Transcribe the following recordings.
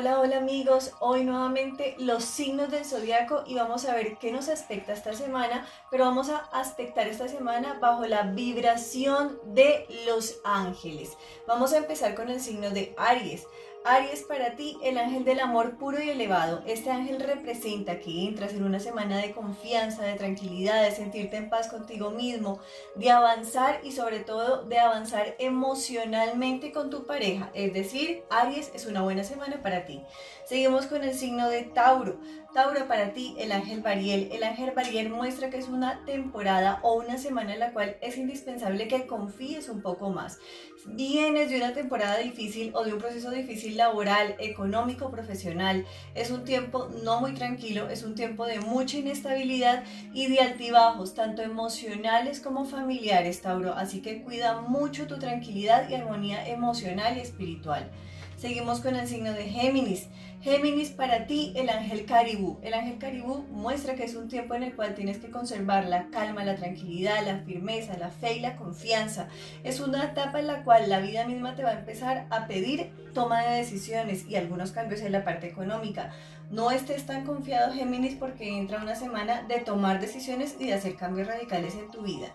Hola amigos, hoy nuevamente los signos del zodiaco y vamos a ver qué nos aspecta esta semana, pero vamos a aspectar esta semana bajo la vibración de los ángeles. Vamos a empezar con el signo de Aries. Aries, para ti, el ángel del amor puro y elevado. Este ángel representa que entras en una semana de confianza, de tranquilidad, de sentirte en paz contigo mismo, de avanzar y sobre todo de avanzar emocionalmente con tu pareja. Es decir, Aries es una buena semana para ti. Seguimos con el signo de Tauro. Tauro, para ti, el ángel Bariel. El ángel Bariel muestra que es una temporada o una semana en la cual es indispensable que confíes un poco más. Vienes de una temporada difícil o de un proceso difícil laboral, económico, profesional. Es un tiempo no muy tranquilo, es un tiempo de mucha inestabilidad y de altibajos, tanto emocionales como familiares, Tauro. Así que cuida mucho tu tranquilidad y armonía emocional y espiritual. Seguimos con el signo de Géminis. Géminis, para ti el ángel caribú. El ángel caribú muestra que es un tiempo en el cual tienes que conservar la calma, la tranquilidad, la firmeza, la fe y la confianza. Es una etapa en la cual la vida misma te va a empezar a pedir toma de decisiones y algunos cambios en la parte económica. No estés tan confiado, Géminis, porque entra una semana de tomar decisiones y de hacer cambios radicales en tu vida.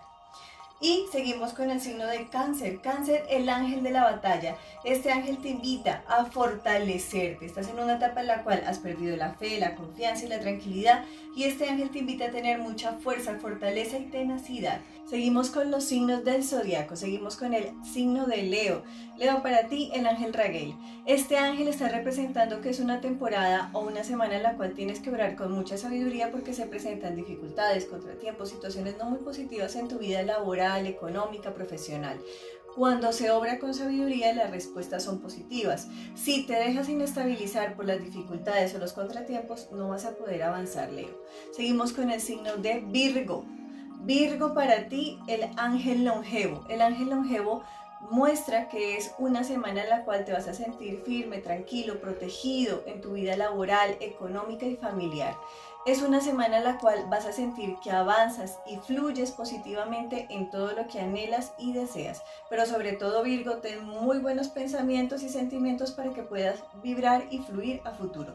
Y seguimos con el signo de cáncer. Cáncer, el ángel de la batalla. Este ángel te invita a fortalecerte. Estás en una etapa en la cual has perdido la fe, la confianza y la tranquilidad. Y este ángel te invita a tener mucha fuerza, fortaleza y tenacidad. Seguimos con los signos del zodiaco, seguimos con el signo de Leo. Leo, para ti, el ángel Raguel. Este ángel está representando que es una temporada o una semana en la cual tienes que orar con mucha sabiduría porque se presentan dificultades, contratiempos, situaciones no muy positivas en tu vida laboral, económica, profesional. Cuando se obra con sabiduría, las respuestas son positivas. Si te dejas inestabilizar por las dificultades o los contratiempos, no vas a poder avanzar, Leo. Seguimos con el signo de Virgo. Virgo para ti, el ángel longevo. El ángel longevo muestra que es una semana en la cual te vas a sentir firme, tranquilo, protegido en tu vida laboral, económica y familiar. Es una semana en la cual vas a sentir que avanzas y fluyes positivamente en todo lo que anhelas y deseas. Pero sobre todo Virgo, ten muy buenos pensamientos y sentimientos para que puedas vibrar y fluir a futuro.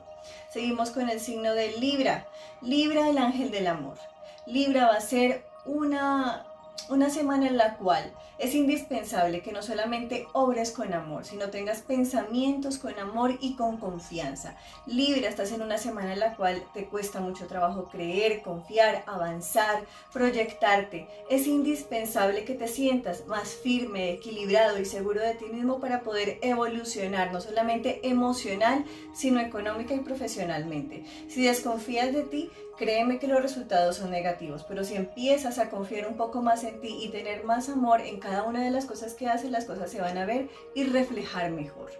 Seguimos con el signo de Libra. Libra, el ángel del amor. Libra va a ser una, una semana en la cual es indispensable que no solamente obres con amor, sino tengas pensamientos con amor y con confianza. Libra, estás en una semana en la cual te cuesta mucho trabajo creer, confiar, avanzar, proyectarte. Es indispensable que te sientas más firme, equilibrado y seguro de ti mismo para poder evolucionar, no solamente emocional, sino económica y profesionalmente. Si desconfías de ti, créeme que los resultados son negativos, pero si empiezas a confiar un poco más en ti y tener más amor en cada una de las cosas que haces, las cosas se van a ver y reflejar mejor.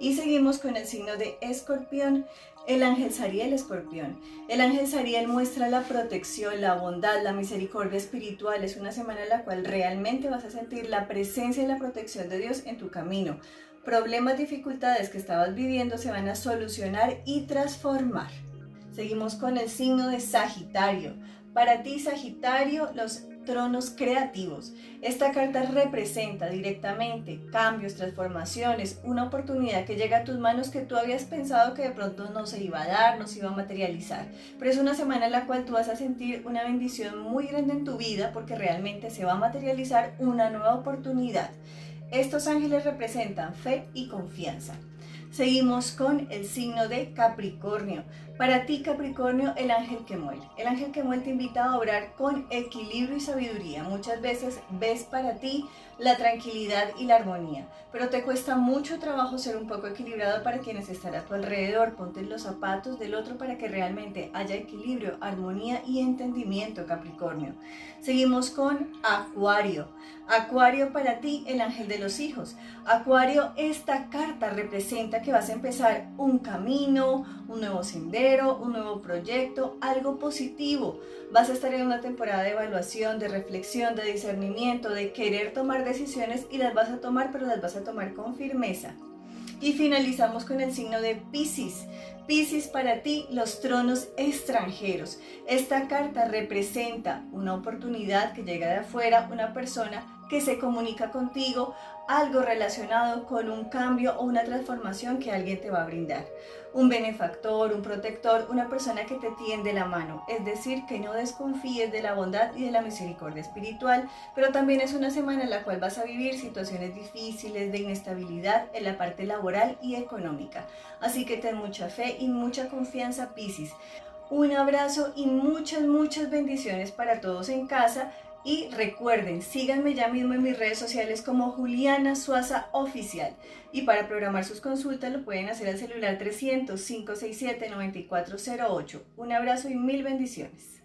Y seguimos con el signo de escorpión, el ángel Sariel escorpión. El ángel Sariel muestra la protección, la bondad, la misericordia espiritual. Es una semana en la cual realmente vas a sentir la presencia y la protección de Dios en tu camino. Problemas, dificultades que estabas viviendo se van a solucionar y transformar. Seguimos con el signo de Sagitario. Para ti, Sagitario, los tronos creativos. Esta carta representa directamente cambios, transformaciones, una oportunidad que llega a tus manos que tú habías pensado que de pronto no se iba a dar, no se iba a materializar. Pero es una semana en la cual tú vas a sentir una bendición muy grande en tu vida porque realmente se va a materializar una nueva oportunidad. Estos ángeles representan fe y confianza. Seguimos con el signo de Capricornio. Para ti, Capricornio, el ángel que muere. El ángel que muere te invita a obrar con equilibrio y sabiduría. Muchas veces ves para ti la tranquilidad y la armonía, pero te cuesta mucho trabajo ser un poco equilibrado para quienes están a tu alrededor. Ponte los zapatos del otro para que realmente haya equilibrio, armonía y entendimiento, Capricornio. Seguimos con Acuario. Acuario para ti, el ángel de los hijos. Acuario, esta carta representa que vas a empezar un camino, un nuevo sendero un nuevo proyecto, algo positivo. Vas a estar en una temporada de evaluación, de reflexión, de discernimiento, de querer tomar decisiones y las vas a tomar, pero las vas a tomar con firmeza. Y finalizamos con el signo de Pisces. Pisces para ti, los tronos extranjeros. Esta carta representa una oportunidad que llega de afuera, una persona que se comunica contigo algo relacionado con un cambio o una transformación que alguien te va a brindar. Un benefactor, un protector, una persona que te tiende la mano. Es decir, que no desconfíes de la bondad y de la misericordia espiritual, pero también es una semana en la cual vas a vivir situaciones difíciles de inestabilidad en la parte laboral y económica. Así que ten mucha fe y mucha confianza, Piscis. Un abrazo y muchas, muchas bendiciones para todos en casa. Y recuerden, síganme ya mismo en mis redes sociales como Juliana Suaza Oficial. Y para programar sus consultas lo pueden hacer al celular 300 567 9408. Un abrazo y mil bendiciones.